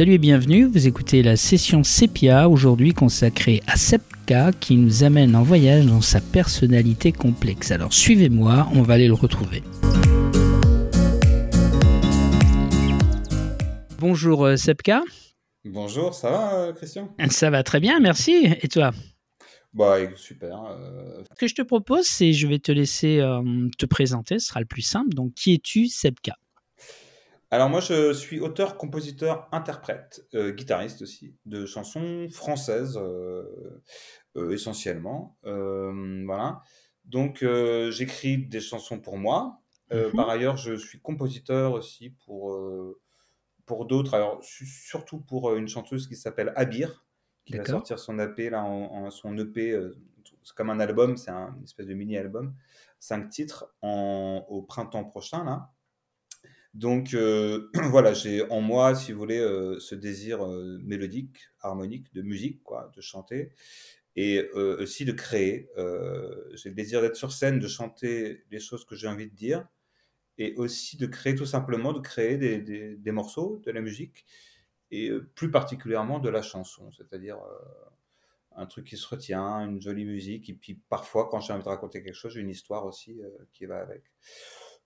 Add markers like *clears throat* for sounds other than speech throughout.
Salut et bienvenue, vous écoutez la session Sepia, aujourd'hui consacrée à Sepka qui nous amène en voyage dans sa personnalité complexe. Alors suivez-moi, on va aller le retrouver. Bonjour euh, Sepka. Bonjour, ça va euh, Christian? Ça va très bien, merci. Et toi? Bah super. euh, Ce que je te propose, c'est je vais te laisser euh, te présenter, ce sera le plus simple. Donc qui es-tu Sepka? Alors moi je suis auteur, compositeur, interprète, euh, guitariste aussi, de chansons françaises euh, euh, essentiellement. Voilà. Donc j'écris des chansons pour moi. Mhm. par ailleurs je suis compositeur aussi pour, pour d'autres. Alors su- surtout pour une chanteuse qui s'appelle Abir, qui va sortir son EP là, en, en- son EP. c'est comme un album, c'est un, une espèce de mini-album. Cinq titres en, au printemps prochain là. Donc euh, *clears throat* voilà, j'ai en moi, si vous voulez, euh, ce désir euh, mélodique, harmonique, de musique, quoi, de chanter, et aussi de créer. J'ai le désir d'être sur scène, de chanter les choses que j'ai envie de dire, et aussi de créer tout simplement, de créer des, morceaux, de la musique, et plus particulièrement de la chanson, c'est-à-dire un truc qui se retient, une jolie musique, et puis parfois, quand j'ai envie de raconter quelque chose, j'ai une histoire aussi qui va avec.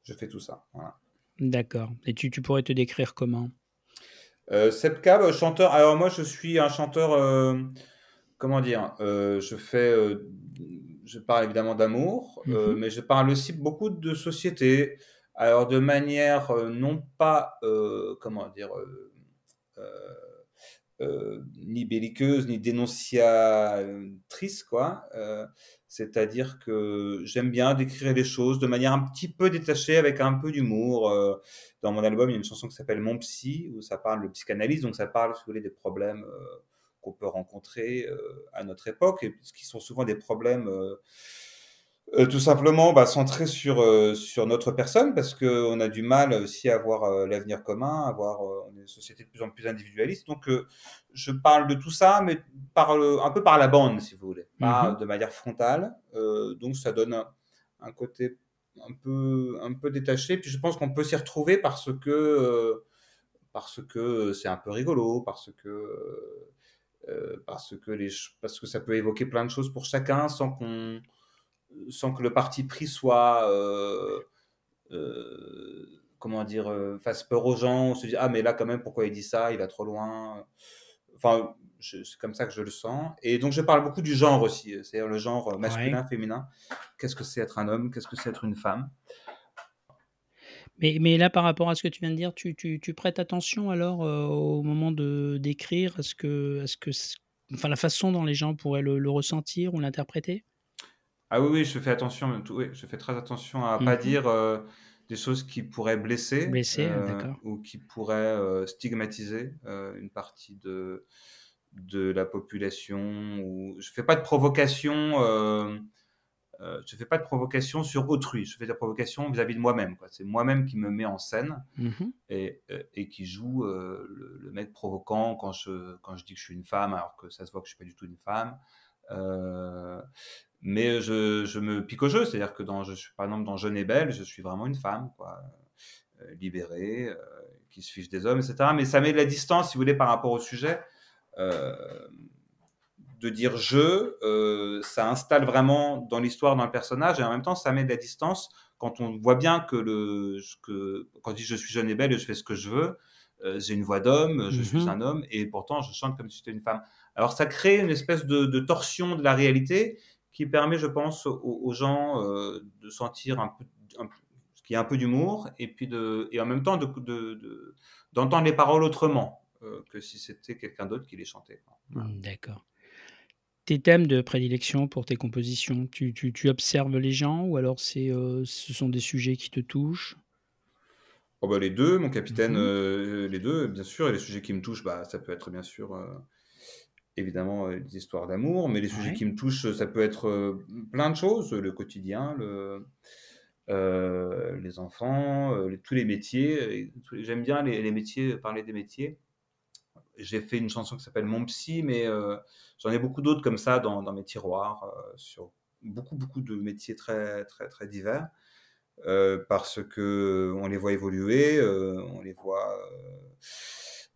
Je fais tout ça. Voilà. D'accord. Et tu, tu pourrais te décrire comment? Euh, Sepka, bah, chanteur. Alors moi, je suis un chanteur. euh, comment dire euh, Je fais. euh, je parle évidemment d'amour, euh, Mhm. mais je parle aussi beaucoup de société. Alors de manière euh, non pas euh, comment dire euh, euh, euh, ni belliqueuse ni dénonciatrice quoi. Euh, c'est-à-dire que j'aime bien décrire les choses de manière un petit peu détachée, avec un peu d'humour. Euh, dans mon album, il y a une chanson qui s'appelle Mon Psy, où ça parle de psychanalyse, donc ça parle, si vous voulez, des problèmes euh, qu'on peut rencontrer euh, à notre époque, et ce qui sont souvent des problèmes euh, tout simplement bah, centrés sur, euh, sur notre personne, parce qu'on a du mal aussi à avoir euh, l'avenir commun, à avoir, euh, on est une société de plus en plus individualiste. Donc, je parle de tout ça, mais par le- un peu par la bande, si vous voulez, pas Mhm. de manière frontale. Donc, ça donne un, un côté un peu, un peu détaché. Puis, je pense qu'on peut s'y retrouver parce que, parce que c'est un peu rigolo, parce que, parce que les, parce que ça peut évoquer plein de choses pour chacun sans qu'on, sans que le parti pris soit, euh, euh, comment dire, euh, fasse peur aux gens. On se dit ah mais là quand même pourquoi il dit ça, il va trop loin. Enfin, c'est comme ça que je le sens. Et donc je parle beaucoup du genre aussi, c'est-à-dire le genre Ouais. masculin, féminin. Qu'est-ce que c'est être un homme? Qu'est-ce que c'est être une femme? Mais, mais là, par rapport à ce que tu viens de dire, tu, tu, tu prêtes attention alors euh, au moment de d'écrire? Est-ce que, est-ce que, c- enfin, la façon dont les gens pourraient le, le ressentir ou l'interpréter? Ah oui, oui, je fais attention, oui, je fais très attention à pas Mhm. dire euh, des choses qui pourraient blesser euh, ou qui pourraient euh, stigmatiser une partie de, de la population. Ou... Je fais pas de provocation. Je fais pas de provocation sur autrui. Je fais des provocations vis-à-vis de moi-même. C'est moi-même qui me met en scène Mhm. et, et qui joue le, le mec provoquant quand je, quand je dis que je suis une femme, alors que ça se voit que je suis pas du tout une femme. Euh, mais je, je me pique au jeu, c'est-à-dire que dans, je suis, par exemple, dans Jeune et Belle, je suis vraiment une femme, quoi, euh, libérée, euh, qui se fiche des hommes, etc. Mais ça met de la distance, si vous voulez, par rapport au sujet. Euh, de dire je, ça installe vraiment dans l'histoire, dans le personnage, et en même temps, ça met de la distance quand on voit bien que, le, que quand je dis je suis jeune et belle et je fais ce que je veux, j'ai une voix d'homme, je suis Mhm. un homme, et pourtant je chante comme si j'étais une femme. Alors ça crée une espèce de, de torsion de la réalité qui permet, je pense, aux, aux gens euh, de sentir un peu, un, qu'il y a un peu d'humour, et puis de, et en même temps de, de, de, d'entendre les paroles autrement euh, que si c'était quelqu'un d'autre qui les chantait. Voilà. Mm, D'accord. Tes thèmes de prédilection pour tes compositions, tu, tu, tu observes les gens ou alors c'est, euh, ce sont des sujets qui te touchent? Oh bah les deux, mon capitaine, euh, les deux, bien sûr. Et les sujets qui me touchent, bah, ça peut être bien sûr, euh, évidemment, euh, des histoires d'amour, mais les sujets qui me touchent, ça peut être euh, plein de choses, le quotidien, le, euh, les enfants, les- tous les métiers. J'aime bien les, les métiers, parler des métiers. J'ai fait une chanson qui s'appelle Mon Psy, mais euh, j'en ai beaucoup d'autres comme ça dans, dans mes tiroirs, euh, sur beaucoup, beaucoup de métiers très, très, très divers. parce que on les voit évoluer, on les voit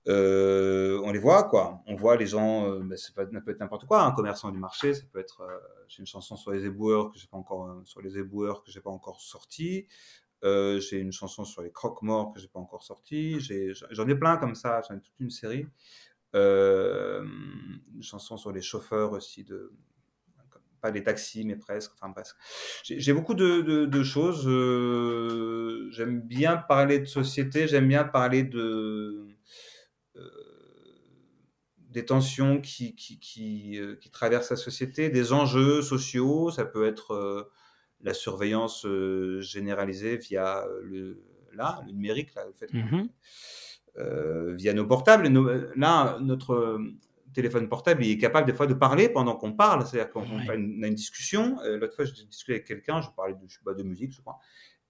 on les voit, quoi. On voit les gens, bah, ça peut être n'importe quoi, un commerçant du marché, ça peut être, j'ai une chanson sur les éboueurs que j'ai pas encore, sur les éboueurs que j'ai pas encore sorti. j'ai une chanson sur les croque-morts que j'ai pas encore sorti. J'en ai, plein comme ça, j'en ai toute une série. une chanson sur les chauffeurs aussi de, pas des taxis, mais presque. Enfin, presque. J'ai beaucoup de, choses. Euh, j'aime bien parler de société, j'aime bien parler de. Euh, des tensions qui, qui, qui, euh, qui, traversent la société, des enjeux sociaux. Ça peut être la surveillance généralisée via le, là, le numérique, là, le fait, mmh via nos portables. là, notre téléphone portable, il est capable des fois de parler pendant qu'on parle. C'est-à-dire qu'on a une discussion. Euh, l'autre fois, j'ai discuté avec quelqu'un, je parlais de, je sais pas, de musique, je crois.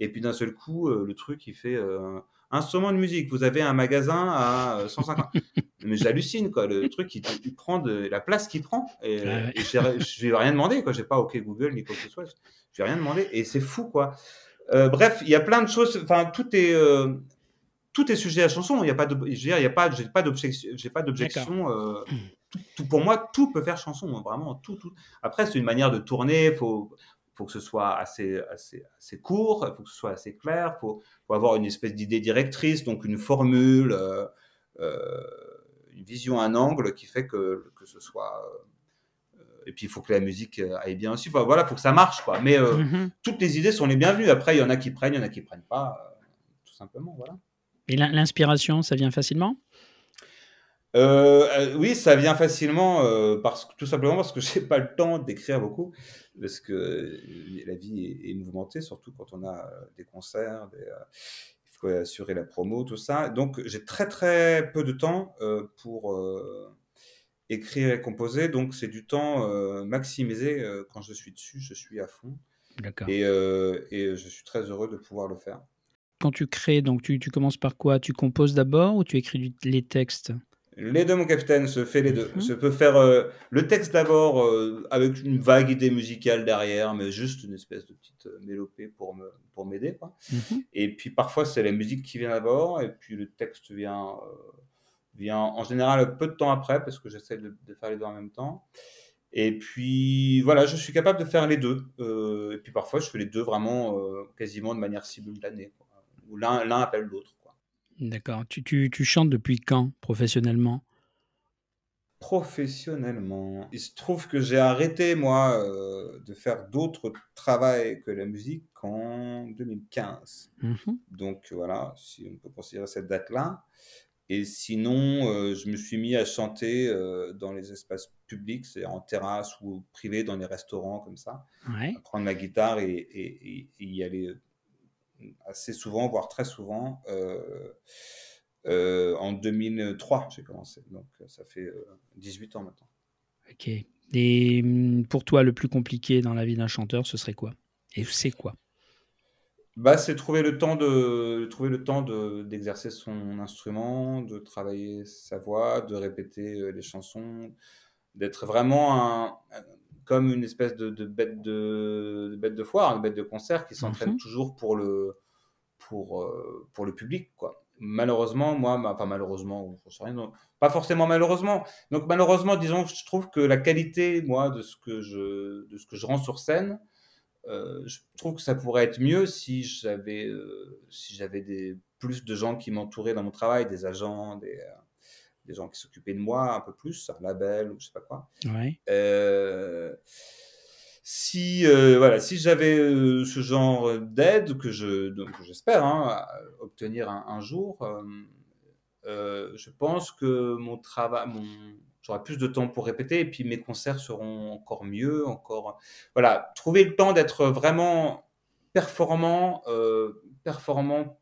Et puis d'un seul coup, euh, le truc, il fait euh, instrument de musique. Vous avez un magasin à 150. *laughs* Mais j'hallucine, quoi. Le truc, il, prend de la place qu'il prend. Et, je ne vais rien demander, quoi. J'ai pas OK Google ni quoi que ce soit. Je vais rien demander. Et c'est fou, quoi. bref, il y a plein de choses. Enfin, tout est tout est sujet à chanson. Il n'y a pas de, je veux dire, il y a pas, j'ai pas d'objection, j'ai pas d'objection tout, pour moi, tout peut faire chanson, hein, vraiment tout, tout. Après, c'est une manière de tourner. Faut, faut que ce soit assez, assez, assez court, il faut que ce soit assez clair, il faut, faut, avoir une espèce d'idée directrice, donc une formule, euh, euh, une vision, un angle qui fait que, que ce soit. Euh, et puis il faut que la musique aille bien aussi. Enfin, voilà, il faut que ça marche, quoi. Mais mm-hmm. toutes les idées sont les bienvenues. Après, il y en a qui prennent, il y en a qui prennent pas, tout simplement, voilà. Et l'inspiration, ça vient facilement? Euh, euh, oui, ça vient facilement, euh, parce tout simplement parce que *laughs* j'ai pas le temps d'écrire beaucoup, parce que la vie est, mouvementée, surtout quand on a des concerts, il faut assurer la promo, tout ça. Donc j'ai très très peu de temps pour écrire et composer, donc c'est du temps maximisé quand je suis dessus, je suis à fond. Et, et je suis très heureux de pouvoir le faire. Quand tu crées, donc tu, tu commences par quoi? Tu composes d'abord ou tu écris les textes? Les deux, mon capitaine, se fait les deux. Se mhm. peut faire euh, le texte d'abord euh, avec une vague idée musicale derrière, mais juste une espèce de petite euh, mélopée pour me pour m'aider. Mhm. Et puis parfois c'est la musique qui vient d'abord, et puis le texte vient vient en général peu de temps après parce que j'essaie de, faire les deux en même temps. Et puis voilà, je suis capable de faire les deux. et puis parfois je fais les deux vraiment quasiment de manière simultanée, où l'un l'un appelle l'autre. D'accord. Tu, tu, tu chantes depuis quand, professionnellement? Professionnellement, il se trouve que j'ai arrêté, moi, euh, de faire d'autres travaux que la musique en 2015. Mmh Donc voilà, si on peut considérer cette date-là. Et sinon, euh, je me suis mis à chanter euh, dans les espaces publics, c'est en terrasse ou privé, dans les restaurants comme ça. Ouais. prendre ma guitare et, et, et y aller assez souvent, voire très souvent. Euh, euh, en 2003, j'ai commencé. Donc, ça fait 18 euh, ans maintenant. Ok. Et hum, pour toi, le plus compliqué dans la vie d'un chanteur, ce serait quoi? Et c'est quoi? Bah, c'est trouver le temps de trouver le temps d'exercer son instrument, de travailler sa voix, de répéter les chansons, d'être vraiment un, comme une espèce de, bête, de, bête de foire, une bête de concert qui s'entraîne mhm. toujours pour le, pour, euh, pour le public. Quoi. Malheureusement, moi, pas malheureusement, rien, pas forcément malheureusement. Donc malheureusement, disons, je trouve que la qualité, moi, de ce que je, de ce que je rends sur scène, euh, je trouve que ça pourrait être mieux si j'avais euh, si j'avais des plus de gens qui m'entouraient dans mon travail, des agents, des, des gens qui s'occupaient de moi un peu plus, un label ou je sais pas quoi. Euh, si euh, voilà, si j'avais euh, ce genre d'aide que je donc j'espère hein, obtenir un, jour, je pense que mon travail, mon j'aurai plus de temps pour répéter et puis mes concerts seront encore mieux, encore voilà, trouver le temps d'être vraiment performant, performant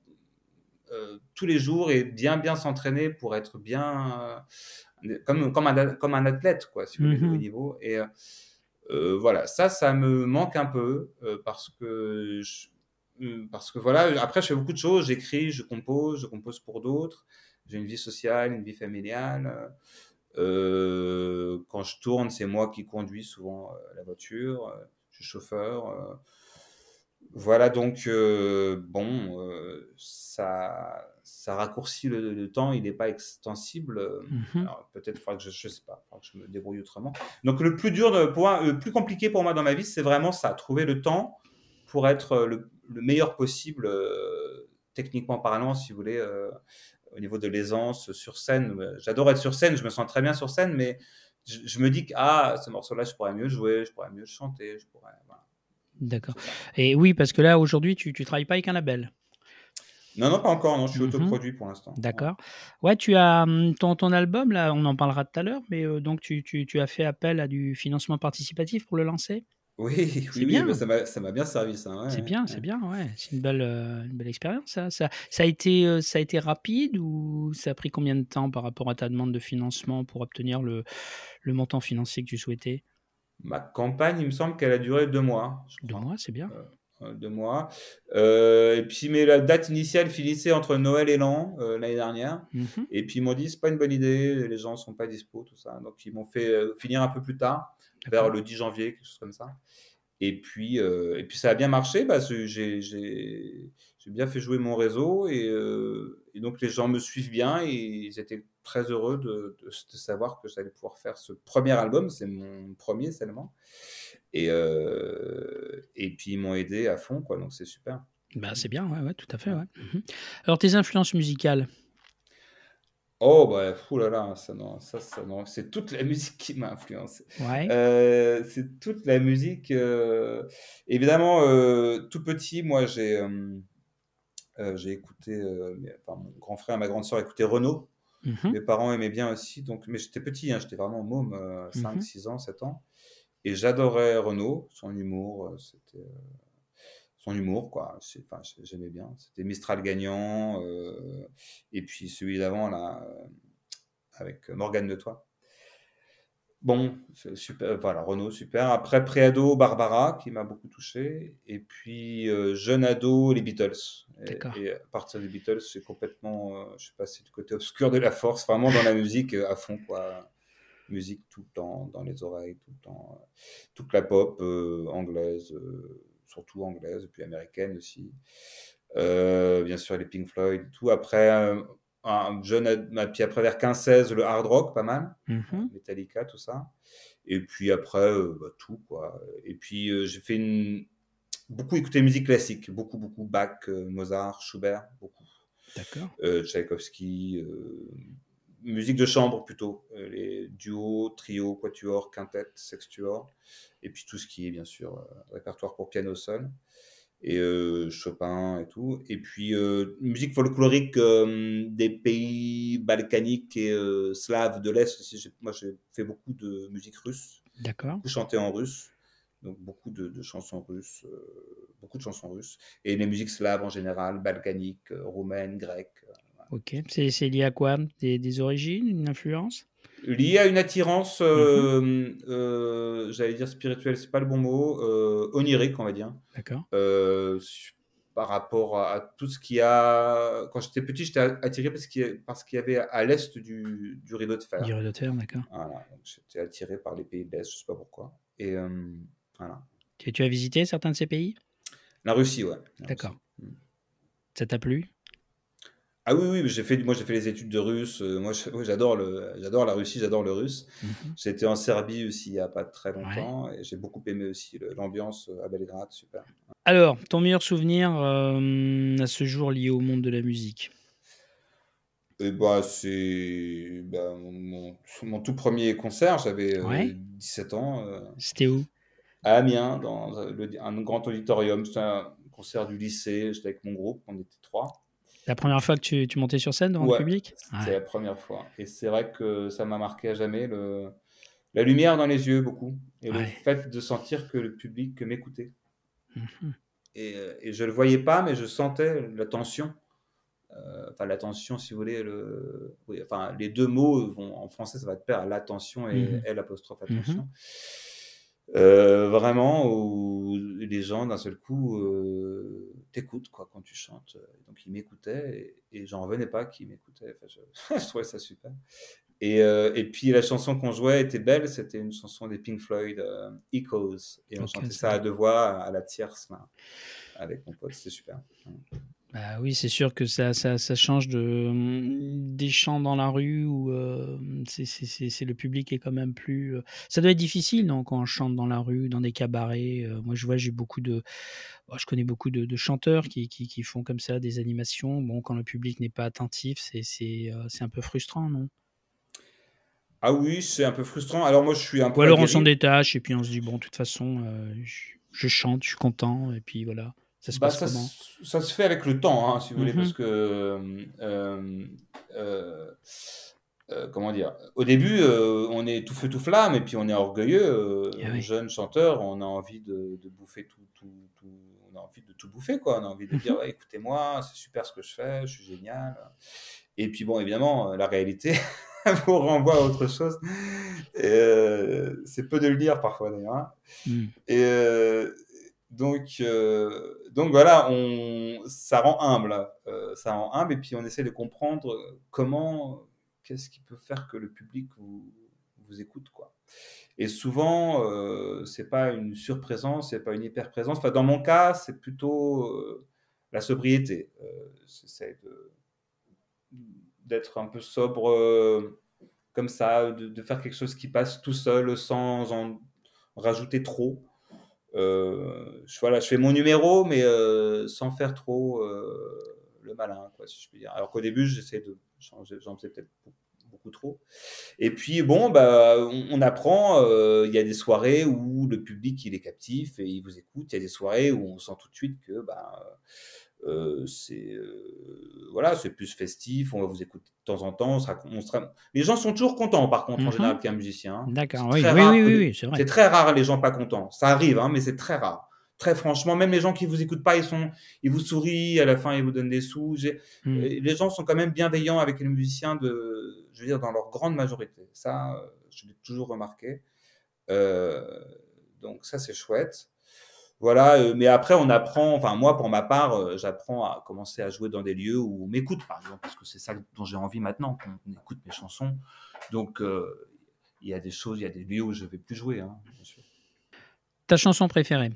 tous les jours et bien bien s'entraîner pour être bien euh, comme comme un comme un athlète quoi si vous voulez au niveau. Et euh, voilà ça ça me manque un peu parce que parce que voilà après je fais beaucoup de choses. J'écris je compose je compose pour d'autres. J'ai une vie sociale une vie familiale. Quand je tourne c'est moi qui conduis souvent la voiture. Je suis chauffeur voilà, donc, euh, bon, euh, ça, ça raccourcit le, temps, il n'est pas extensible. Mhm. Alors, peut-être que je, je sais pas, que je me débrouille autrement. Donc, le plus dur, de, pour, le plus compliqué pour moi dans ma vie, c'est vraiment ça, trouver le temps pour être le, meilleur possible, euh, techniquement parlant, si vous voulez, euh, au niveau de l'aisance sur scène. J'adore être sur scène, je me sens très bien sur scène, mais je, me dis que ah, ce morceau-là, je pourrais mieux jouer, je pourrais mieux chanter, je pourrais. D'accord. Et oui, parce que là, aujourd'hui, tu ne travailles pas avec un label. Non, non, pas encore. Non, je suis mhm. autoproduit pour l'instant. D'accord. Ouais, tu as hum, ton, ton album, là, on en parlera tout à l'heure, mais euh, donc tu, tu, tu, as fait appel à du financement participatif pour le lancer? Oui, *laughs* oui, bien. ça m'a bien servi, ça. c'est bien, c'est bien, ouais. C'est une belle, euh, une belle expérience, ça. ça. Ça, a été, euh, ça a été rapide ou ça a pris combien de temps par rapport à ta demande de financement pour obtenir le, le montant financier que tu souhaitais? Ma campagne, il me semble qu'elle a duré deux mois. Deux mois, c'est bien. Euh, de mois. Euh, et puis, mais la date initiale finissait entre Noël et l'an euh, l'année dernière. Mhm. Et puis ils m'ont dit c'est pas une bonne idée, les gens sont pas dispo, tout ça. Donc ils m'ont fait finir un peu plus tard, vers le 10 janvier, quelque chose comme ça. Et puis, et puis ça a bien marché parce que j'ai bien fait jouer mon réseau et, et, donc les gens me suivent bien et ils étaient très heureux de, de, de savoir que j'allais pouvoir faire ce premier album. C'est mon premier seulement. Et, euh, et puis ils m'ont aidé à fond, quoi, donc c'est super. Bah, c'est bien, ouais, ouais, tout à fait. Ouais. Mhm. Alors tes influences musicales? Oh, bah, là, ça, non, ça, ça, non, c'est toute la *laughs* musique qui m'a influencé. Ouais. Euh, c'est toute la musique. Euh, évidemment, tout petit, moi, j'ai j'ai écouté, enfin, mon grand frère et ma grande soeur écoutaient Renault. Mhm. Mes parents aimaient bien aussi, donc, mais j'étais petit, hein, j'étais vraiment môme, 5, 6 mhm. ans, 7 ans. Et j'adorais Renaud, son humour, euh, c'était euh, son humour, quoi. Enfin, j'aimais bien. C'était Mistral gagnant, euh, et puis celui d'avant, là, avec Morgane de Toi. Bon, super, voilà, Renault, super. Après, préado, Barbara, qui m'a beaucoup touché. Et puis, jeune ado, les Beatles. Et, et, à partir des Beatles, c'est complètement, je suis passé du côté obscur de la force, vraiment dans la *laughs* musique à fond, quoi musique tout le temps dans les oreilles, tout le temps. Euh, toute la pop euh, anglaise, euh, surtout anglaise, et puis américaine aussi. bien sûr, les Pink Floyd, tout. Après, un jeune, puis après vers 15-16, le hard rock, pas mal. Mm-hmm. Metallica, tout ça. Et puis après, bah, tout, quoi. Et puis, j'ai fait une... beaucoup écouter musique classique, beaucoup, beaucoup Bach, Mozart, Schubert, beaucoup. D'accord. Tchaïkovski, musique de chambre plutôt, euh, les duos, trios, quatuors, quintettes, sextuors, et puis tout ce qui est bien sûr euh, répertoire pour piano seul, et euh, Chopin et tout, et puis musique folklorique des pays balkaniques et slaves de l'Est. Moi j'ai fait beaucoup de musique russe, d'accord, chanté en russe, donc beaucoup de, chansons russes, beaucoup de chansons russes, et les musiques slaves en général, balkaniques, roumaines, grecques. Ok, c'est lié à quoi? Des, des, origines, une influence? Lié à une attirance, euh, mhm. euh, j'allais dire spirituelle, c'est pas le bon mot, euh, onirique, on va dire. D'accord. par rapport à, tout ce qu'il y a. Quand j'étais petit, j'étais attiré parce qu'il y, y, avait à l'est du, du, rideau de fer. Du rideau de fer, d'accord. Voilà, j'étais attiré par les pays de l'est, je sais pas pourquoi. Et voilà. Tu, tu, as visité certains de ces pays? La Russie, ouais. D'accord. Mm. Ça t'a plu? Ah oui, oui, j'ai fait, moi j'ai fait les études de russe. Euh, moi, j'adore le, j'adore la Russie, j'adore le russe. Mhm. J'étais en Serbie aussi il n'y a pas très longtemps et j'ai beaucoup aimé aussi l'ambiance euh, à Belgrade, super. Alors, ton meilleur souvenir euh, à ce jour lié au monde de la musique? Eh bah, c'est bah, mon, mon, tout premier concert, j'avais 17 ans. C'était où? À Amiens, dans un grand auditorium. C'était un concert du lycée, j'étais avec mon groupe, on était trois. La première fois que tu, tu montais sur scène devant le public? C'est la première fois. Et c'est vrai que ça m'a marqué à jamais. Le... La lumière dans les yeux, beaucoup. Et le fait de sentir que le public m'écoutait. Mhm. Et, euh, et, je ne le voyais pas, mais je sentais la tension. Euh, enfin, la tension, si vous voulez. Le... Oui, enfin, les deux mots, vont, en français, ça va de pair, l'attention et mhm. L apostrophe attention. Mhm. Euh, vraiment, où les gens, d'un seul coup, euh, t'écoutent quoi, quand tu chantes. Donc, ils m'écoutaient et, j'en revenais pas qu'ils m'écoutaient. Enfin, *laughs* je, trouvais ça super. Et, euh, et puis, la chanson qu'on jouait était belle. C'était une chanson des Pink Floyd, Echoes. Et on chantait ça à deux voix, à la tierce, là, avec mon pote. C'était super. Bah, oui, c'est sûr que ça ça ça change de, mmh, des chants dans la rue où, hem, c'est c'est c'est c'est le public est quand même plus, heu ça doit être difficile, non, quand on chante dans la rue, dans des cabarets? Heu, moi, je vois, j'ai beaucoup de bah, je connais beaucoup de de chanteurs qui qui qui font comme ça des animations. Bon, quand le public n'est pas attentif, c'est c'est, heu, c'est un peu frustrant, non? Ah oui, c'est un peu frustrant. Alors moi, je suis un Ou peu alors on s'en aguerri. détache et puis on se dit: «Bon, de toute façon, je je chante, je suis content» et puis voilà. Ça se Bah, passe ça comment? se ça se fait avec le temps, hein, si vous voulez, Mmh parce que, hem, heu heu, comment dire? Au début, on est tout feu tout flamme et puis on est orgueilleux, Eh heu, oui. jeune chanteur, on a envie de de bouffer tout tout tout on a envie de tout bouffer, quoi. On a envie de dire: mh. «Ouais, écoutez-moi, c'est super ce que je fais, je suis génial». Et puis bon, évidemment, la réalité *laughs* vous renvoie à autre chose c'est peu de le dire parfois d'ailleurs, hein Mmh. et donc heu, donc voilà, on ça rend humble, heu, ça rend humble et puis on essaie de comprendre, comment qu'est-ce qui peut faire que le public vous écoute, quoi? Et souvent, heu, c'est pas une surprésence, c'est pas une hyper-présence. Enfin, dans mon cas, c'est plutôt, heu, la sobriété. J'essaie d'être un peu sobre, comme ça, de faire quelque chose qui passe tout seul sans en rajouter trop. Heu, je voilà, je fais mon numéro, mais heu, sans faire trop, heu, le malin, quoi, si je puis dire. Alors qu'au début, j'essaie de changer, j'en faisais peut-être beau beaucoup trop. Et puis bon, bah, on apprend, il y a des soirées où le public, il est captif et il vous écoute. Il y a des soirées où on sent tout de suite que, bah, heu, c'est, heu, voilà, c'est plus festif, on va vous écouter de temps en temps, on sera on sera les gens sont toujours contents par contre, en Mmh mh. général, qu'un musicien, hein. D'accord, C'est oui, c'est vrai. c'est très rare les gens pas contents. Ça arrive, hein, mais c'est très rare. Très franchement, même les gens qui vous écoutent pas, ils sont ils vous sourient, à la fin, ils vous donnent des sous. Mmh. heu, les gens sont quand même bienveillants avec les musiciens de je veux dire dans leur grande majorité. Ça, je l'ai toujours remarqué. Donc ça, c'est chouette. Voilà, heu, mais après on apprend enfin moi pour ma part, heu, j'apprends à commencer à jouer dans des lieux où on m'écoute par exemple, parce que c'est ça dont j'ai envie maintenant, qu'on écoute mes chansons. Donc heu, il y a des choses, il y a des lieux où je vais plus jouer, hein, bien sûr. Ta chanson préférée?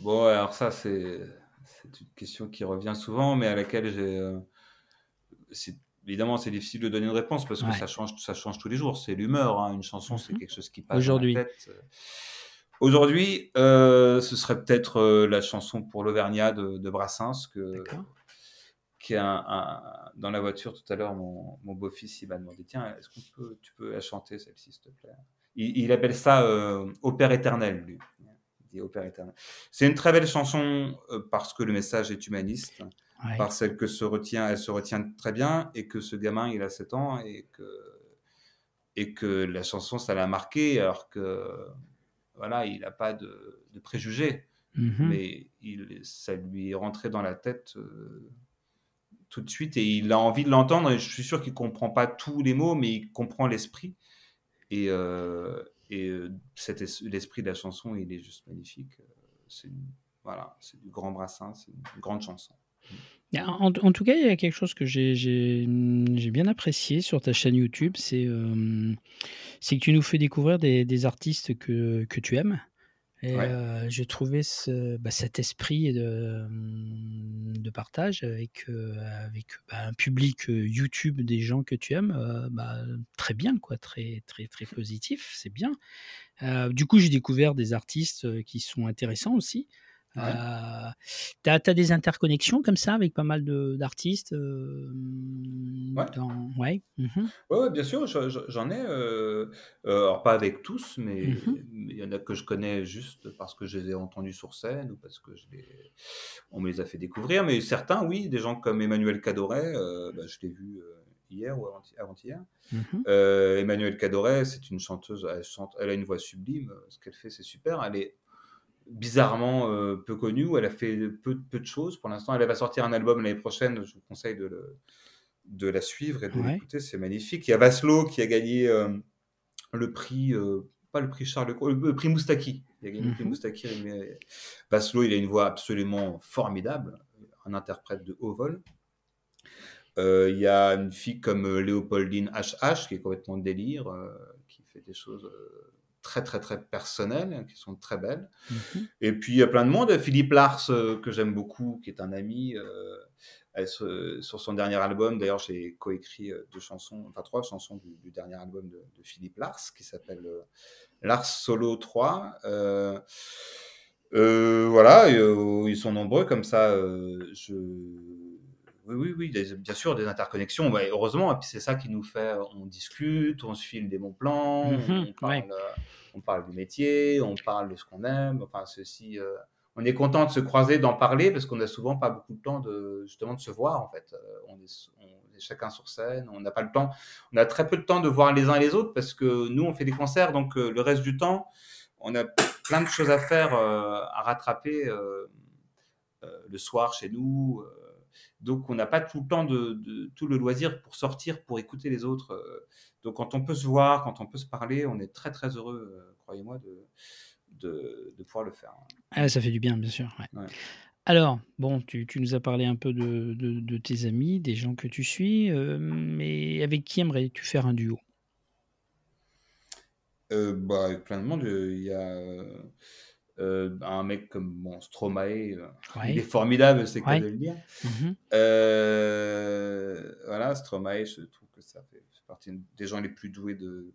Bon, alors ça c'est c'est une question qui revient souvent, mais à laquelle j'ai, c'est évidemment c'est difficile de donner une réponse parce que Ouais. ça change ça change tous les jours. C'est l'humeur, hein, une chanson, c'est mh. quelque chose qui passe dans la Aujourd'hui? tête. Aujourd'hui, heu, ce serait peut-être, heu, la chanson pour l'Auvergnat de de Brassens que qui est un un dans la voiture tout à l'heure, mon mon beau-fils, il m'a demandé: «Tiens, est-ce qu'on peut tu peux la chanter celle-ci, s'il te plaît?» il il appelle ça, heu, «Au Père éternel», lui. Il dit: «Au Père éternel». C'est une très belle chanson, heu, parce que le message est humaniste, Ouais. parce que se retient elle se retient très bien et que ce gamin, il a 7 ans et que et que la chanson, ça l'a marqué alors que, voilà, il a pas de de préjugés, Mmh mh. mais il ça lui est rentré dans la tête, heu tout de suite et il a envie de l'entendre et je suis sûr qu'il comprend pas tous les mots, mais il comprend l'esprit et cet es l'esprit de la chanson, il est juste magnifique, c'est voilà, c'est du grand Brassens, c'est une grande chanson. En en tout cas, il y a quelque chose que j'ai bien apprécié sur ta chaîne YouTube, c'est, c'est que tu nous fais découvrir des des artistes que que tu aimes et Ouais, heu, j'ai trouvé ce bah, cet esprit de, de partage avec, avec, bah, un public, YouTube des gens que tu aimes, bah, très bien quoi, très très très positif, c'est bien. Du coup, j'ai découvert des artistes, qui sont intéressants aussi. Ouais, tu as des interconnexions comme ça avec pas mal d'artistes, ouais. dans ouais. Ouais, bien sûr, je je j'en ai, heu heu, alors pas avec tous, mais mh. mais il y en a que je connais juste parce que je les ai entendus sur scène ou parce que je les on me les a fait découvrir, mais certains, oui, des gens comme Emmanuel Cadoret, bah, je l'ai vu, hier ou avant avant-hier. Mmh mh. Heu, Emmanuelle Cadoret, c'est une chanteuse, elle chante elle a une voix sublime, ce qu'elle fait, c'est super. Elle est bizarrement, heu, peu connue ou elle a fait peu peu de choses pour l'instant. Elle va sortir un album l'année prochaine, je vous conseille de le de la suivre et de Ouais. l'écouter, c'est magnifique. Il y a Vaslo qui a gagné, hem, le prix, heu, pas le prix Charles le prix Moustaki. Il a gagné le prix mh. Moustaki, mais Vaslo, il a une voix absolument formidable, un interprète de haut vol. Il y a une fille comme, Léopoldine HH qui est complètement délire, qui fait des choses, très très très personnelles, qui sont très belles. Mmh Et puis il y a plein de monde. Philippe Lars, euh, que j'aime beaucoup, qui est un ami, euh, sur son dernier album, d'ailleurs j'ai coécrit deux chansons, enfin trois chansons du, dernier album de, Philippe Lars, qui s'appelle Lars Solo 3. voilà, ils sont nombreux comme ça. je oui, oui, bien sûr, des interconnexions. heureusement, et puis c'est ça qui nous fait, on discute, on se file des bons plans, mmh euh, on, parle, du métier, on parle de ce qu'on aime. Enfin, ceci, euh, on est content de se croiser, d'en parler, parce qu'on n'a souvent pas beaucoup de temps de justement de se voir. En fait, euh, on est, chacun sur scène, on n'a pas le temps, on a très peu de temps de voir les uns les autres, parce que nous, on fait des concerts, donc le reste du temps, on a plein de choses à faire, à rattraper le soir chez nous. Donc, on n'a pas tout le temps de, tout le loisir pour sortir, pour écouter les autres. Euh. Donc, quand on peut se voir, quand on peut se parler, on est très très heureux, euh, croyez-moi, de, de, pouvoir le faire. Ah, ça fait du bien, bien sûr. Alors, bon, tu, nous as parlé un peu de, de, tes amis, des gens que tu suis, euh, mais avec qui aimerais-tu faire un duo? Bah, Avec plein de monde. Il y a euh, un mec comme bon, Stromae, euh, il est formidable, c'est quoi de le dire. Mmh euh, voilà, Stromae, je trouve que ça fait, partie des gens les plus doués de,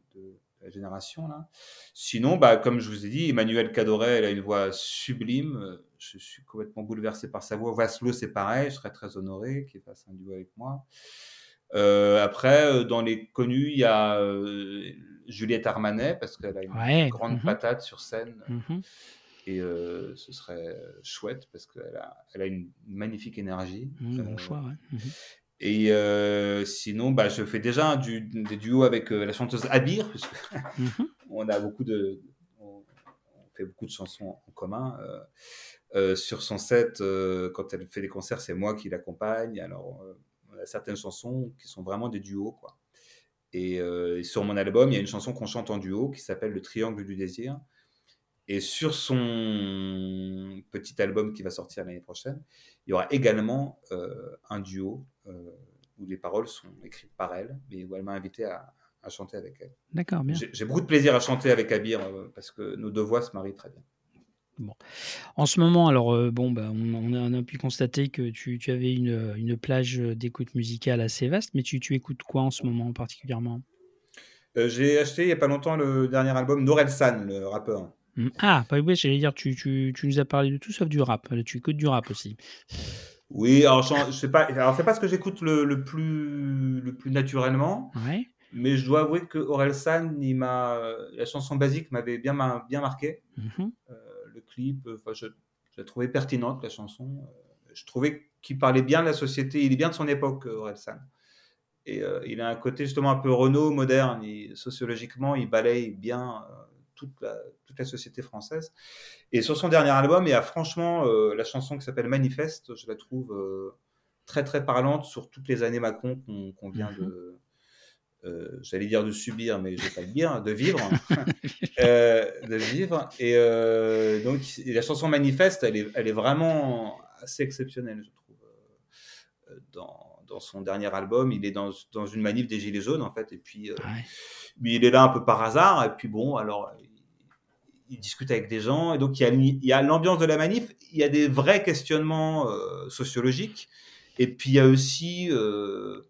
la génération. Là. Sinon, bah, comme je vous ai dit, Emmanuel Cadoret, elle a une voix sublime. Je suis complètement bouleversé par sa voix. Vaslo, c'est pareil, je serais très honoré qu'il fasse un duo avec moi. après, dans les connus, il y a Juliette Armanet, parce qu'elle a une grande mmh patate sur scène. Mmh et euh, ce serait chouette parce qu'elle a, elle a une magnifique énergie. Mmh, bon euh, choix, ouais. Mmh et euh, sinon, bah, je fais déjà du, des duos avec la chanteuse Abir, puisque mmh *laughs* on a beaucoup de, on, fait beaucoup de chansons en commun. sur son set, quand elle fait des concerts, c'est moi qui l'accompagne. Alors, on a certaines chansons qui sont vraiment des duos, quoi. Et, et sur mon album, il y a une chanson qu'on chante en duo qui s'appelle Le Triangle du désir et sur son petit album qui va sortir l'année prochaine, il y aura également euh, un duo euh, où les paroles sont écrites par elle, mais où elle m'a invité à, chanter avec elle. D'accord, bien. J'ai beaucoup de plaisir à chanter avec Abir euh, parce que nos deux voix se marient très bien. Bon. En ce moment, alors, bon, bah, on, a, pu constater que tu, avais une, une plage d'écoute musicale assez vaste, mais tu, tu écoutes quoi en ce moment particulièrement? J'ai acheté il n'y a pas longtemps le dernier album San, le rappeur. Mmh. Ah, bah oui, j'allais dire, tu, tu, tu, nous as parlé de tout sauf du rap. Tu écoutes du rap aussi. Oui, alors je, sais pas, alors c'est pas ce que j'écoute le, le, plus, le plus naturellement. Ouais. Mais je dois avouer que Orelsan, il m'a, la chanson basique m'avait bien, bien marqué. Mmh euh, le clip, enfin, je, je l'ai trouvé pertinente, la chanson. Euh, je trouvais qu'il parlait bien de la société, il est bien de son époque, Orelsan. Et euh, il a un côté justement un peu Renault moderne. sociologiquement, il balaye bien toute la, toute la société française. Et sur son dernier album, il y a franchement euh, la chanson qui s'appelle Manifeste, je la trouve euh, très très parlante sur toutes les années Macron qu'on vient de, mhm. euh, j'allais dire de subir, mais je vais pas le dire, de vivre, *laughs* de vivre. Et donc la chanson Manifeste, elle est, elle est vraiment assez exceptionnelle, je trouve, dans, dans, son dernier album. Il est dans, dans, une manif des Gilets jaunes, en fait, et puis, mais il est là un peu par hasard, et puis bon, alors il discute avec des gens, et donc il y a, l'ambiance de la manif, il y a des vrais questionnements euh, sociologiques, et puis il y a aussi, euh,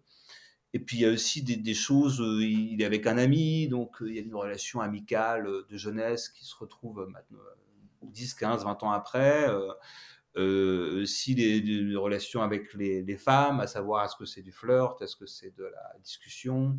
des, choses, euh, il est avec un ami, donc il y a une relation amicale de jeunesse qui se retrouve maintenant 10, 15, 20 ans après. aussi des, relations avec les, femmes, à savoir est-ce que c'est du flirt, est-ce que c'est de la discussion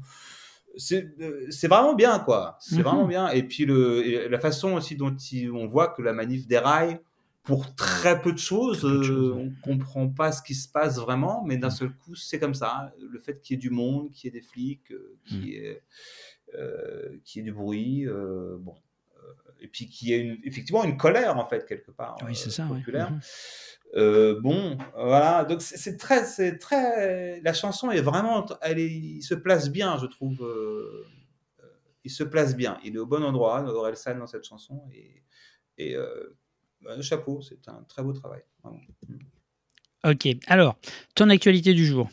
c'est vraiment bien, quoi. C'est vraiment mhm. bien. Et puis le, la façon aussi dont on voit que la manif déraille pour très peu de choses, euh, on comprend pas ce qui se passe vraiment, mais d'un mhm. seul coup, c'est comme ça. Le fait qu'il y ait du monde, qu'il y ait des flics, euh, qu'il y, ait, y ait du bruit, bon. et puis qu'il y ait une, effectivement une colère, en fait, quelque part. Oui, c'est ça, populaire. Mhm. Euh, bon, voilà. Donc c'est très, c'est très. La chanson est vraiment, elle il se place bien, je trouve. Euh, euh, il se place bien. Il est au bon endroit, Orelsan dans cette chanson et, et bah, chapeau, c'est un très beau travail. Ok. Alors, ton actualité du jour.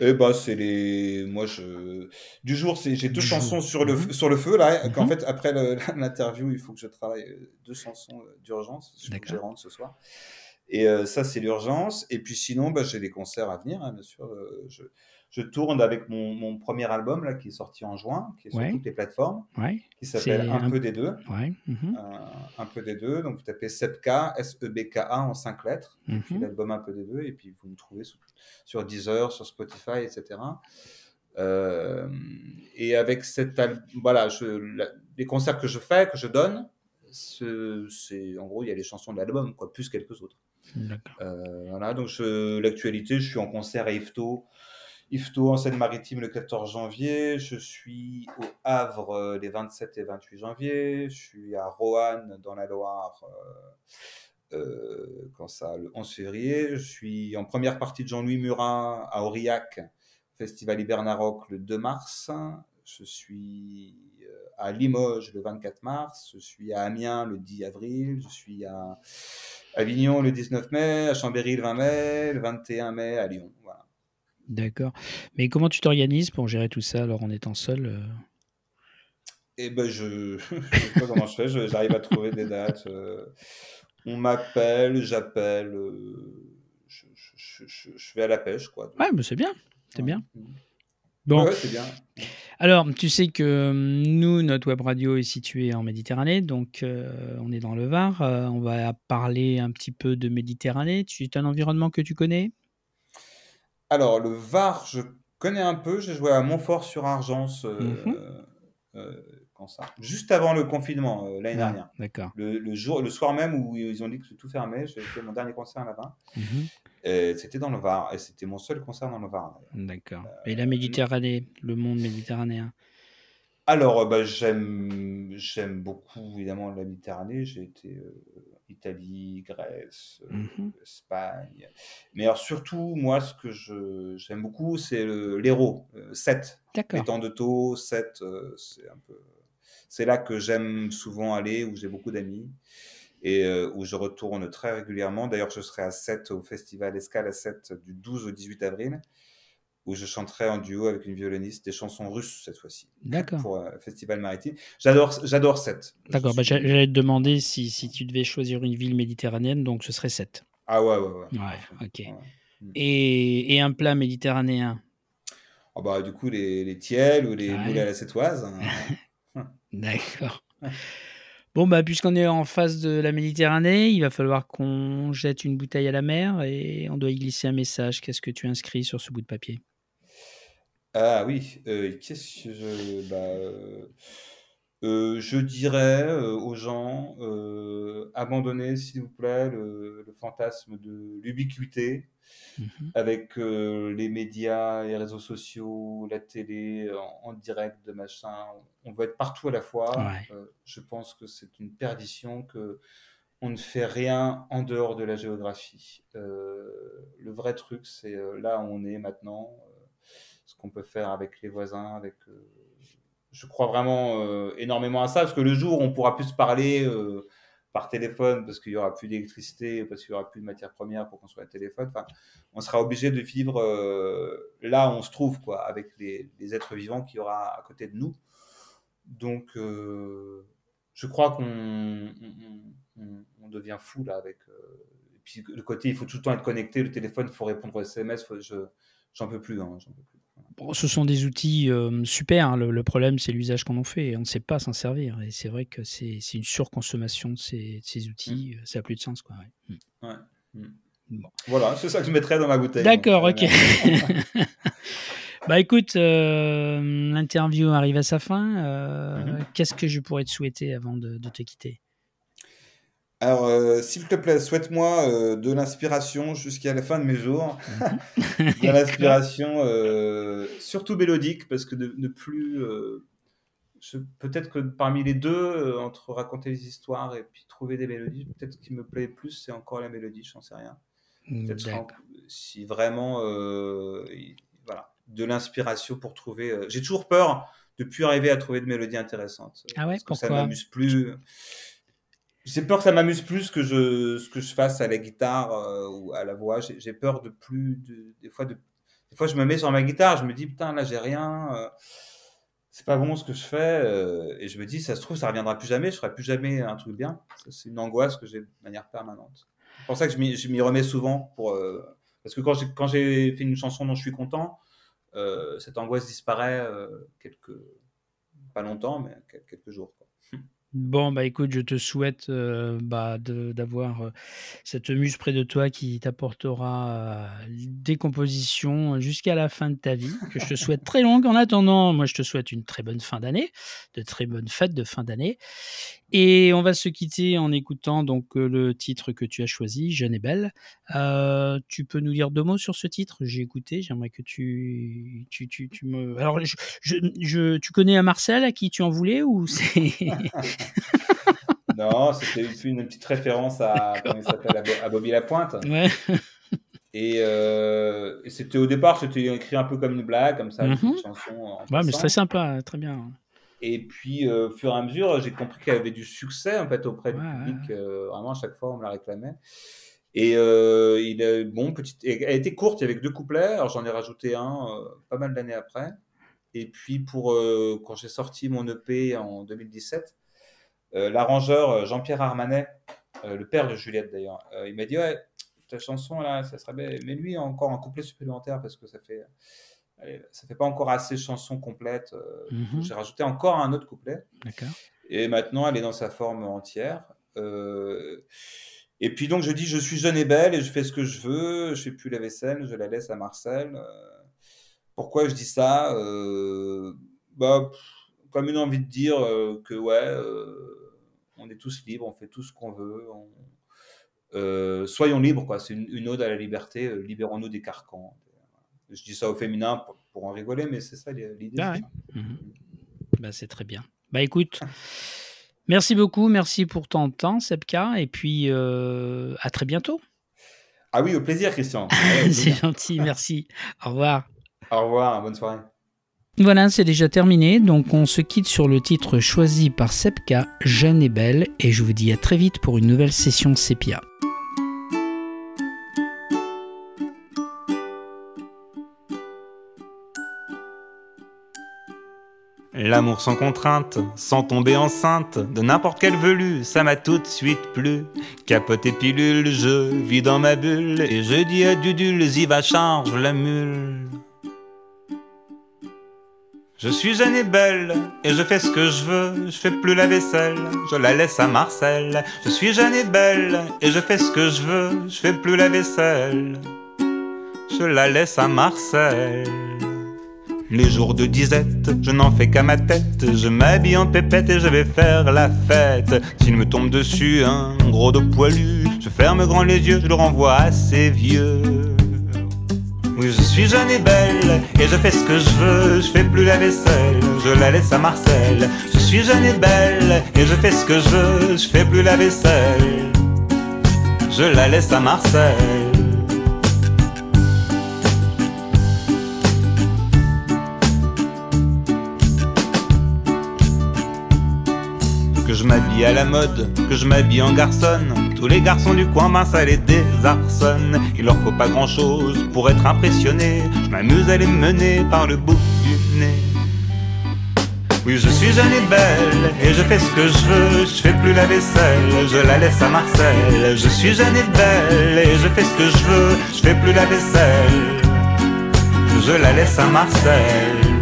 Eh bah, c'est les moi je du jour, c'est j'ai 2 Du chansons jour. sur le Mmh sur le feu là, qu'en Mmh fait après *laughs* l'interview, il faut que je travaille, heu, 2 chansons, heu, d'urgence, je rende ce soir. Et heu, ça c'est l'urgence. Et puis sinon, bah, j'ai des concerts à venir, hein, bien sûr, je je tourne avec mon mon 1er album là qui est sorti en juin, qui est sur Ouais. toutes les plateformes, Ouais. qui s'appelle Un un peu des 2, ouais. Mmh mh. heu, Un peu des 2, donc vous tapez Sebka, S-E-B-K-A en 5 lettres et Mmh puis mh. l'album Un peu des 2 et puis vous me trouvez sur sur Deezer, sur Spotify et cetera. Hem et avec cet al voilà, je la les concerts que je fais, que je donne, ce c'est en gros, il y a les chansons de l'album quoi, plus quelques autres. Heu, voilà, donc l'actualité, je suis en concert à Yvetot Yvetot en Seine-Maritime le 14 janvier, je suis au Havre, heu, les 27 et 28 janvier, je suis à Roanne dans la Loire, heu heu, quand ça? Le 11 février, je suis en première partie de Jean-Louis Murat à Aurillac, festival Hibernarock le 2 mars, je suis, à Limoges le 24 mars, je suis à Amiens le 10 avril, je suis à Avignon le 19 mai, à Chambéry le 20 mai, le 21 mai à Lyon. D'accord, mais comment tu t'organises pour gérer tout ça alors en étant seul, heu? Et bah, je *laughs* je sais pas comment je fais, j'arrive à trouver des dates, heu, on m'appelle, j'appelle, heu, je je je je vais à la pêche quoi, donc Ouais, mais c'est bien, c'est ouais, bien. Ouais, Bon, ouais, c'est bien. Alors tu sais que, nous, notre web radio est située en Méditerranée, donc on est dans le Var, on va parler un petit peu de Méditerranée. C'est un environnement que tu connais? Alors le Var, je connais un peu, j'ai joué à Montfort-sur-Argence, mh. heu heu, quand ça? Juste avant le confinement, heu, l'année Ah, dernière. d'accord. Le le jour le soir même où ils ont dit que tout fermait, j'ai fait mon dernier concert là-bas mh. et c'était dans le Var et c'était mon seul concert dans le Var D'accord et la Méditerranée, le monde méditerranéen? Alors, bah, j'aime j'aime beaucoup évidemment la Méditerranée, j'ai été, Italie, Grèce, Mmh heu, mh. Espagne, mais alors surtout moi ce que je j'aime beaucoup c'est le l'Hérault, heu, Sète, D'accord. l'étang de Thau, Sète, heu, c'est un peu c'est là que j'aime souvent aller, où j'ai beaucoup d'amis et heu, où je retourne très régulièrement. D'ailleurs, je serai à Sète au festival Escale à Sète du 12 au 18 avril, où je chanterai en duo avec une violoniste des chansons russes cette fois-ci D'accord. pour, heu, festival maritime. J'adore j'adore Sète, D'accord, bah, j'allais te demander si si tu devais choisir une ville méditerranéenne, donc ce serait Sète? Ah ouais, ouais, ouais, Ouais, OK ouais. Mmh. et et un plat méditerranéen? Ah bah, du coup les les tiels ou les moules à la sétoise, hein. *laughs* D'accord. Bon, bah, puisqu'on est en face de la Méditerranée, il va falloir qu'on jette une bouteille à la mer et on doit y glisser un message. Qu'est-ce que tu inscris sur ce bout de papier? Ah oui, heu, qu'est-ce que je bah, heu heu, je dirais, heu, aux gens, heu: «Abandonnez s'il vous plaît le le fantasme de l'ubiquité Mmh mh. avec, heu, les médias, les réseaux sociaux, la télé, en en direct de machin. On veut être partout à la fois, Ouais. heu, je pense que c'est une perdition, qu'on ne fait rien en dehors de la géographie. Heu, le vrai truc, c'est, heu, là où on est maintenant, heu, qu'on peut faire avec les voisins, avec, heu je crois vraiment, heu, énormément à ça, parce que le jour où on pourra plus se parler, heu, par téléphone parce qu'il y aura plus d'électricité, parce qu'il y aura plus de matières premières pour construire un téléphone, on sera obligé de vivre, là où on se trouve quoi, avec les êtres vivants qu'il y aura à côté de nous. Donc je crois qu'on on on on on devient fou là avec, et puis le côté il faut tout le temps être connecté, le téléphone, il faut répondre aux SMS, j'en peux plus, hein, j'en peux plus. Bon, ce sont des outils, hem, super, hein, le le problème, c'est l'usage qu'on en fait et on ne sait pas s'en servir et c'est vrai que c'est une surconsommation de ces ces Mmh. outils, heu, ça a plus de sens quoi, ouais. Mmh. Ouais, mmh. Bon. Voilà, c'est ça que je mettrais dans ma bouteille D'accord, OK. *laughs* Bah, écoute, hem, l'interview arrive à sa fin, qu'est-ce que je pourrais te souhaiter avant de de te quitter? Alors, heu, s'il te plaît, souhaite-moi, heu, de l'inspiration jusqu'à la fin de mes jours. Mmh mh. *laughs* De *laughs* l'inspiration, heu, surtout mélodique parce que de ne plus, je peut-être que parmi les 2, heu, entre raconter des histoires et puis trouver des mélodies, peut-être ce qui me plaît plus, c'est encore la mélodie, j'en sais rien. Mmh, Peut-être si vraiment, voilà, de l'inspiration pour trouver, j'ai toujours peur de plus arriver à trouver de mélodies intéressantes, Ah ouais, parce que ça pourquoi? m'amuse plus j'ai peur que ça m'amuse plus que je ce que je fasse à la guitare, heu, ou à la voix. J'ai peur de plus de des fois de des fois, je me mets sur ma guitare, je me dis, putain, là, j'ai rien. euh, c'est pas bon ce que je fais. euh, et je me dis, ça se trouve, ça reviendra plus jamais. Je ferai plus jamais un truc bien. C'est une angoisse que j'ai de manière permanente. C'est pour ça que je m'y remets souvent. Pour, euh, parce que quand j'ai fait une chanson dont je suis content, euh, cette angoisse disparaît euh, quelques. Pas longtemps, mais quel- quelques jours. Bon, bah écoute, je te souhaite euh, bah, d'avoir euh, cette muse près de toi qui t'apportera euh, des compositions jusqu'à la fin de ta vie, que je te souhaite très longue. En attendant, moi, je te souhaite une très bonne fin d'année, de très bonnes fêtes de fin d'année. Et on va se quitter en écoutant donc le titre que tu as choisi, Jeune et belle. Euh, tu peux nous dire deux mots sur ce titre? J'ai écouté, j'aimerais que tu, tu, tu, tu me... Alors, je, je, je- tu connais un Marcel à qui tu en voulais ou c'est... *laughs* *laughs* Non, c'était une, une petite référence à, comment il s'appelle, à, Bo- à Bobby Lapointe. Ouais. Et, euh, et c'était au départ, c'était écrit un peu comme une blague, comme ça, une Mhm. chanson. en Ouais, mais très sympa, très bien. Et puis, euh, au fur et à mesure, j'ai compris qu'elle avait du succès en fait auprès du Ouais, public. euh, vraiment, à chaque fois, on me la réclamait. Et euh, il est bon, petite. et Elle était courte, il y avait que deux couplets. Alors j'en ai rajouté un pas mal d'années après. Et puis pour quand j'ai sorti mon EP en 2017, euh, l'arrangeur euh, Jean-Pierre Armanet, euh, le père de Juliette d'ailleurs, euh, il m'a dit ouais, ta chanson là, ça serait bien. Mais lui encore un couplet supplémentaire parce que ça fait, allez, ça fait pas encore assez chansons complètes. euh, Mhm. J'ai rajouté encore un autre couplet. D'accord. Et maintenant, elle est dans sa forme entière. Euh, et puis donc, je dis, je suis jeune et belle et je fais ce que je veux. Je fais plus la vaisselle, je la laisse à Marcel. Euh, pourquoi je dis ça Euh, bah, pff, Comme une envie de dire euh, que ouais, euh, on est tous libres, on fait tout ce qu'on veut. on- euh, soyons libres, quoi. C'est une, une ode à la liberté. euh, Libérons-nous des carcans. Je dis ça au féminin pour, pour en rigoler, mais c'est ça l'idée. Ah ouais. ça. Mhm. Bah, c'est très bien. Bah écoute, merci beaucoup, merci pour ton temps, Sepka, et puis euh, à très bientôt. Ah oui, au plaisir, Christian. *laughs* Ouais, c'est gentil, merci. Au revoir. Au revoir, bonne soirée. Voilà, c'est déjà terminé. Donc, on se quitte sur le titre choisi par Sepka, Jeune et Belle. Et je vous dis à très vite pour une nouvelle session Sépia. L'amour sans contrainte, sans tomber enceinte, de n'importe quel velu, ça m'a tout de suite plu. Capote et pilule, je vis dans ma bulle, et je dis à Dudule, y va charge la mule. Je suis jeune et belle, et je fais ce que je veux, je fais plus la vaisselle, je la laisse à Marcel. Je suis jeune et belle, et je fais ce que je veux, je fais plus la vaisselle, je la laisse à Marcel. Les jours de disette, je n'en fais qu'à ma tête. Je m'habille en pépette et je vais faire la fête. S'il me tombe dessus un gros de poilu, je ferme grand les yeux, je le renvoie à ses vieux. Oui, je suis jeune et belle, et je fais ce que je veux, je fais plus la vaisselle, je la laisse à Marcel. Je suis jeune et belle, et je fais ce que je veux, je fais plus la vaisselle, je la laisse à Marcel. Que je m'habille à la mode, que je m'habille en garçonne. Tous les garçons du coin, ben ça les désarçonne. Il leur faut pas grand chose pour être impressionné. Je m'amuse à les mener par le bout du nez. Oui, je suis jeune et belle, et je fais ce que je veux, je fais plus la vaisselle, je la laisse à Marcel. Je suis jeune et belle, et je fais ce que je veux, je fais plus la vaisselle, je la laisse à Marcel.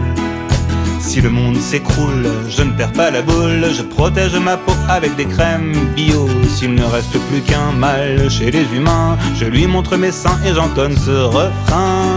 Si le monde s'écroule, je ne perds pas la boule, je protège ma peau avec des crèmes bio. S'il ne reste plus qu'un mal chez les humains, je lui montre mes seins et j'entonne ce refrain.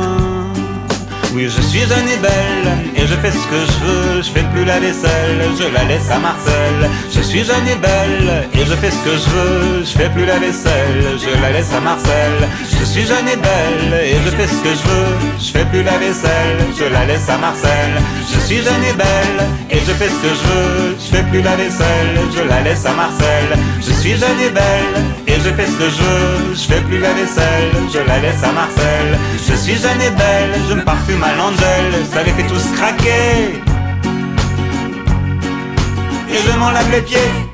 Oui, je suis jeune et belle, et je fais ce que je veux, je fais plus la vaisselle, je la laisse à Marcel. Je suis jeune et belle, et je fais ce que je veux, je fais plus la vaisselle, je la laisse à Marcel. Je suis jeune et belle, et je fais ce que je veux, je fais plus la vaisselle, je la laisse à Marcel. Je suis jeune et belle, et je fais ce que je veux, je fais plus la vaisselle, je la laisse à Marcel. Je suis jeune et belle, et je fais ce que je veux, je fais plus la vaisselle, je la laisse à Marcel. Je suis jeune et belle, je me parfume à l'angel, ça les fait tous craquer. Et je m'en lave les pieds.